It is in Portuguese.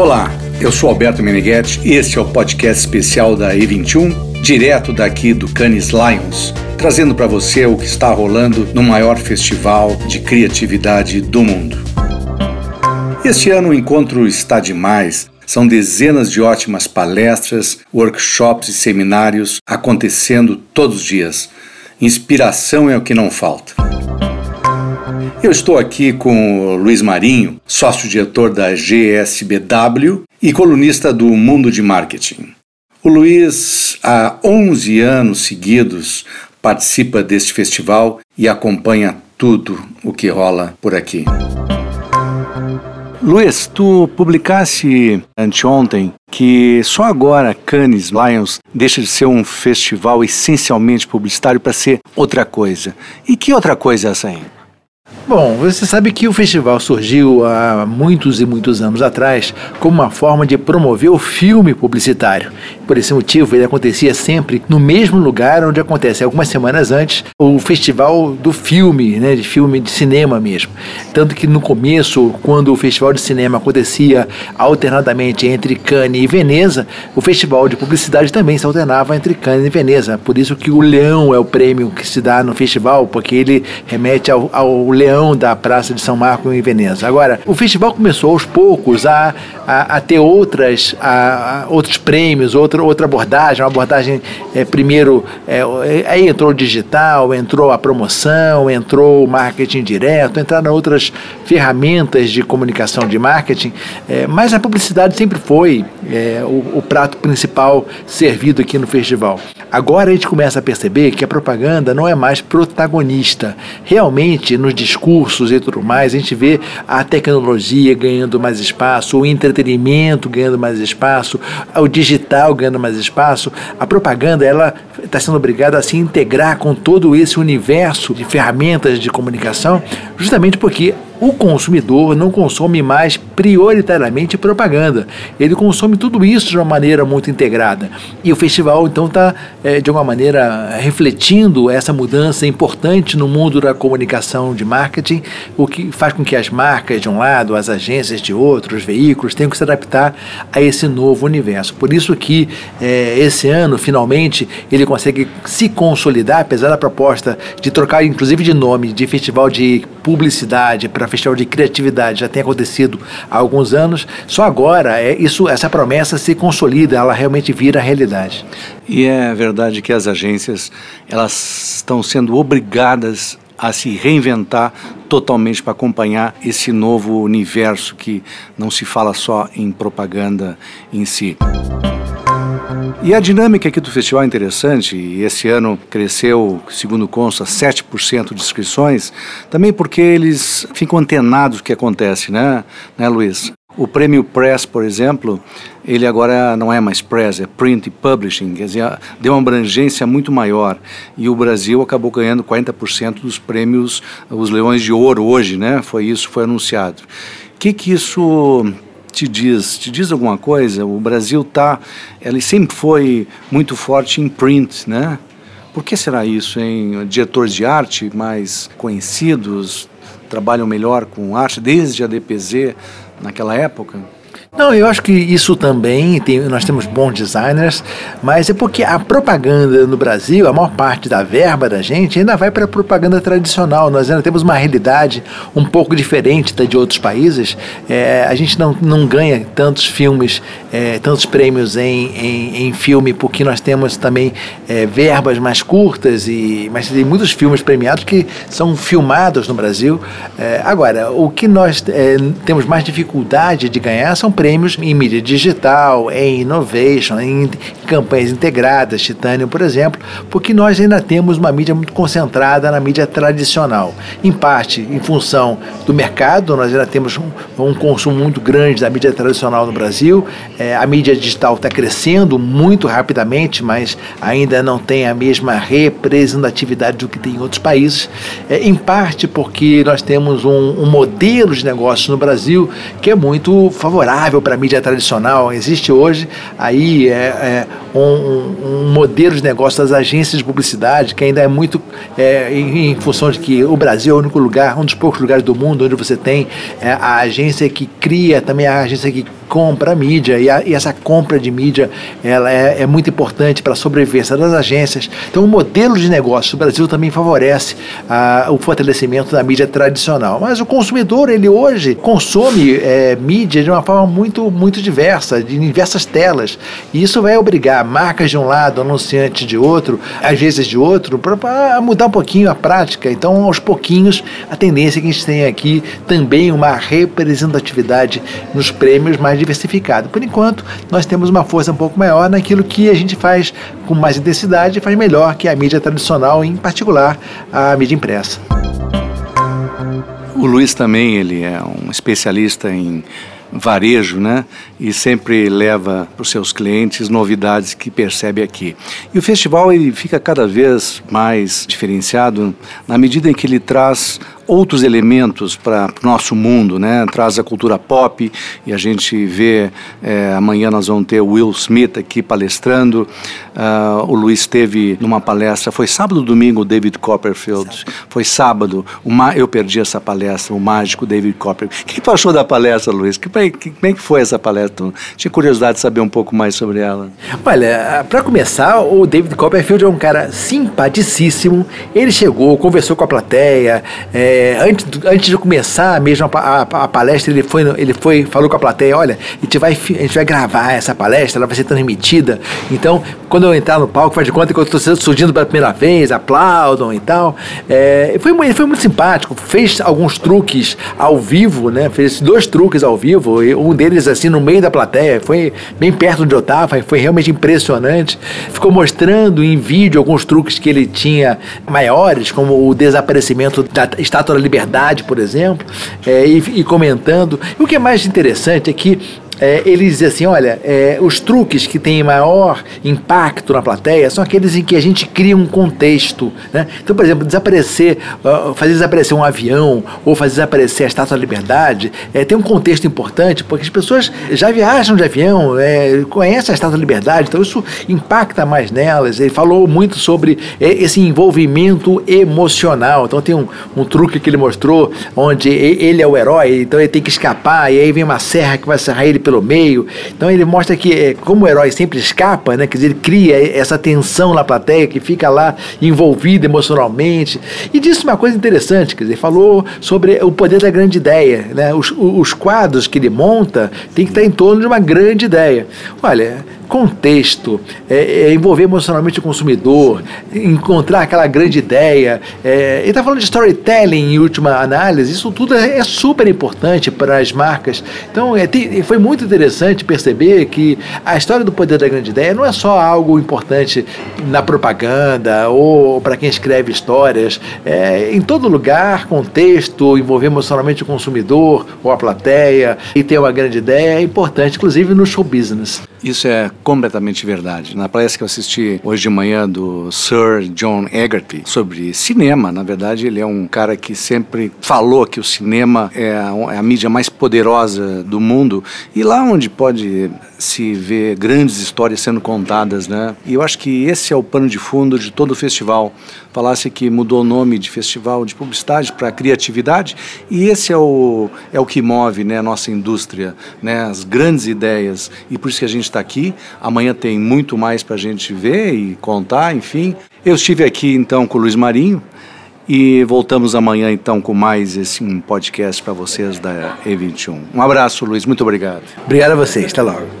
Olá, eu sou Alberto Meneghetti e este é o podcast especial da E21, direto daqui do Cannes Lions, trazendo para você o que está rolando no maior festival de criatividade do mundo. Este ano o encontro está demais. São dezenas de ótimas palestras, workshops e seminários acontecendo todos os dias. Inspiração é o que não falta. Eu estou aqui com o Luiz Marinho, sócio-diretor da GSBW e colunista do Mundo de Marketing. O Luiz, há 11 anos seguidos, participa deste festival e acompanha tudo o que rola por aqui. Luiz, tu publicaste anteontem que só agora Cannes Lions deixa de ser um festival essencialmente publicitário para ser outra coisa. E que outra coisa é essa aí? Bom, você sabe que o festival surgiu há muitos e muitos anos atrás como uma forma de promover o filme publicitário. Por esse motivo, ele acontecia sempre no mesmo lugar onde acontece algumas semanas antes o festival do filme, né, de filme de cinema mesmo. Tanto que no começo, quando o festival de cinema acontecia alternadamente entre Cannes e Veneza, o festival de publicidade também se alternava entre Cannes e Veneza. Por isso que o Leão é o prêmio que se dá no festival, porque ele remete ao, ao Leão da Praça de São Marco em Veneza. Agora, o festival começou aos poucos a, a, a ter outras, a, outros prêmios, outra, outra abordagem, uma abordagem é, primeiro, é, aí entrou o digital, entrou a promoção, entrou o marketing direto, entraram outras ferramentas de comunicação de marketing, é, mas a publicidade sempre foi é, o, o prato principal servido aqui no festival. Agora a gente começa a perceber que a propaganda não é mais protagonista. Realmente, nos discursos e tudo mais, a gente vê a tecnologia ganhando mais espaço, o entretenimento ganhando mais espaço, o digital ganhando mais espaço. A propaganda ela está sendo obrigada a se integrar com todo esse universo de ferramentas de comunicação, justamente porque o consumidor não consome mais prioritariamente propaganda. Ele consome tudo isso de uma maneira muito integrada. E o festival, então, está, é, de alguma maneira, refletindo essa mudança importante no mundo da comunicação de marketing, o que faz com que as marcas, de um lado, as agências de outro, os veículos, tenham que se adaptar a esse novo universo. Por isso que é, esse ano, finalmente, ele consegue se consolidar, apesar da proposta de trocar, inclusive, de nome de festival de publicidade para festival de criatividade já tem acontecido há alguns anos, só agora é isso, essa promessa se consolida, ela realmente vira realidade. E é verdade que as agências elas estão sendo obrigadas a se reinventar totalmente para acompanhar esse novo universo que não se fala só em propaganda em si. E a dinâmica aqui do festival é interessante, e esse ano cresceu, segundo consta, 7% de inscrições, também porque eles ficam antenados do que acontece, né, né Luiz? O prêmio Press, por exemplo, ele agora não é mais Press, é Print e Publishing, quer dizer, deu uma abrangência muito maior. E o Brasil acabou ganhando 40% dos prêmios, os Leões de Ouro hoje, né? Foi isso, foi anunciado. O que que isso te diz? Te diz alguma coisa? O Brasil tá, ele sempre foi muito forte em print, né? Por que será isso, hein? Diretores de arte mais conhecidos trabalham melhor com arte desde a DPZ naquela época? Não, eu acho que isso também, tem, nós temos bons designers, mas é porque a propaganda no Brasil, a maior parte da verba da gente ainda vai para a propaganda tradicional. Nós ainda temos uma realidade um pouco diferente da de outros países. É, a gente não, não ganha tantos filmes, é, tantos prêmios em, em, em, filme, porque nós temos também é, verbas mais curtas, e, mas tem muitos filmes premiados que são filmados no Brasil. É, agora, o que nós é, temos mais dificuldade de ganhar são prêmios em mídia digital, em innovation, em campanhas integradas, Titânio, por exemplo, porque nós ainda temos uma mídia muito concentrada na mídia tradicional. Em parte, em função do mercado, nós ainda temos um, um consumo muito grande da mídia tradicional no Brasil. É, a mídia digital está crescendo muito rapidamente, mas ainda não tem a mesma representatividade do que tem em outros países. É, em parte porque nós temos um, um modelo de negócio no Brasil que é muito favorável para a mídia tradicional. Existe hoje aí é, é um, um, modelo de negócio das agências de publicidade que ainda é muito é, em, em, função de que o Brasil é o único lugar, um dos poucos lugares do mundo onde você tem é, a agência que cria, também a agência que compra mídia e, a, e essa compra de mídia ela é, é muito importante para a sobrevivência das agências. Então, o modelo de negócio do Brasil também favorece a, o fortalecimento da mídia tradicional. Mas o consumidor, ele hoje consome é, mídia de uma forma muito, muito diversa, de diversas telas. E isso vai obrigar marcas de um lado, anunciantes de outro, agências de outro, para mudar um pouquinho a prática. Então, aos pouquinhos, a tendência é que a gente tenha aqui também uma representatividade nos prêmios mais diversificada. Por enquanto, nós temos uma força um pouco maior naquilo que a gente faz com mais intensidade e faz melhor que a mídia tradicional, em particular a mídia impressa. O Luiz também, ele é um especialista em varejo, né? E sempre leva para os seus clientes novidades que percebe aqui. E o festival ele fica cada vez mais diferenciado na medida em que ele traz outros elementos para o nosso mundo, né? Traz a cultura pop e a gente vê é, amanhã nós vamos ter o Will Smith aqui palestrando. Uh, o Luiz esteve numa palestra, foi sábado ou domingo o David Copperfield? Sábado. Foi sábado. Uma, eu perdi essa palestra, o mágico David Copperfield. O que, que tu achou da palestra, Luiz? Que, que, como é que foi essa palestra? Tinha curiosidade de saber um pouco mais sobre ela. Olha, para começar, o David Copperfield é um cara simpaticíssimo. Ele chegou, conversou com a plateia. É, é, antes, antes de começar mesmo a, a, a, palestra, ele foi, ele foi, falou com a plateia, olha, a gente, vai, a gente vai gravar essa palestra, ela vai ser transmitida. Então, quando eu entrar no palco, faz de conta que eu estou surgindo pela primeira vez, aplaudam e tal. É, foi, ele foi muito simpático, fez alguns truques ao vivo, né? Fez dois truques ao vivo, um deles assim no meio da plateia, foi bem perto onde eu estava, foi realmente impressionante. Ficou mostrando em vídeo alguns truques que ele tinha maiores, como o desaparecimento da estátua da Liberdade, por exemplo, é, e, e comentando. E o que é mais interessante é que é, ele diz assim: olha, é, os truques que têm maior impacto na plateia são aqueles em que a gente cria um contexto. Né? Então, por exemplo, desaparecer, uh, fazer desaparecer um avião ou fazer desaparecer a Estátua da Liberdade é, tem um contexto importante, porque as pessoas já viajam de avião, é, conhecem a Estátua da Liberdade, então isso impacta mais nelas. Ele falou muito sobre é, esse envolvimento emocional. Então, tem um, um truque que ele mostrou onde ele é o herói, então ele tem que escapar, e aí vem uma serra que vai serrar ele pelo meio. Então ele mostra que é, como o herói sempre escapa, né, quer dizer, ele cria essa tensão na plateia que fica lá envolvido emocionalmente. E disse uma coisa interessante, quer dizer, falou sobre o poder da grande ideia, né? Os, os quadros que ele monta tem que estar em torno de uma grande ideia. Olha, contexto, é, é envolver emocionalmente o consumidor, encontrar aquela grande ideia. É, ele está falando de storytelling em última análise, isso tudo é, é super importante para as marcas. Então, é, tem, foi muito interessante perceber que a história do poder da grande ideia não é só algo importante na propaganda ou para quem escreve histórias. É, em todo lugar, contexto, envolver emocionalmente o consumidor ou a plateia e ter uma grande ideia é importante, inclusive no show business. Isso é completamente verdade. Na palestra que eu assisti hoje de manhã do Sir John Egerty sobre cinema, na verdade, ele é um cara que sempre falou que o cinema é a, é a mídia mais poderosa do mundo e lá onde pode se ver grandes histórias sendo contadas, né? E eu acho que esse é o pano de fundo de todo o festival. Falasse que mudou o nome de festival de publicidade para criatividade e esse é o é o que move, né, a nossa indústria, né, as grandes ideias e por isso que a gente está aqui. Amanhã tem muito mais para a gente ver e contar, enfim. Eu estive aqui então com o Luiz Marinho e voltamos amanhã então com mais esse podcast para vocês da E21. Um abraço, Luiz, muito obrigado. Obrigado a vocês, até logo.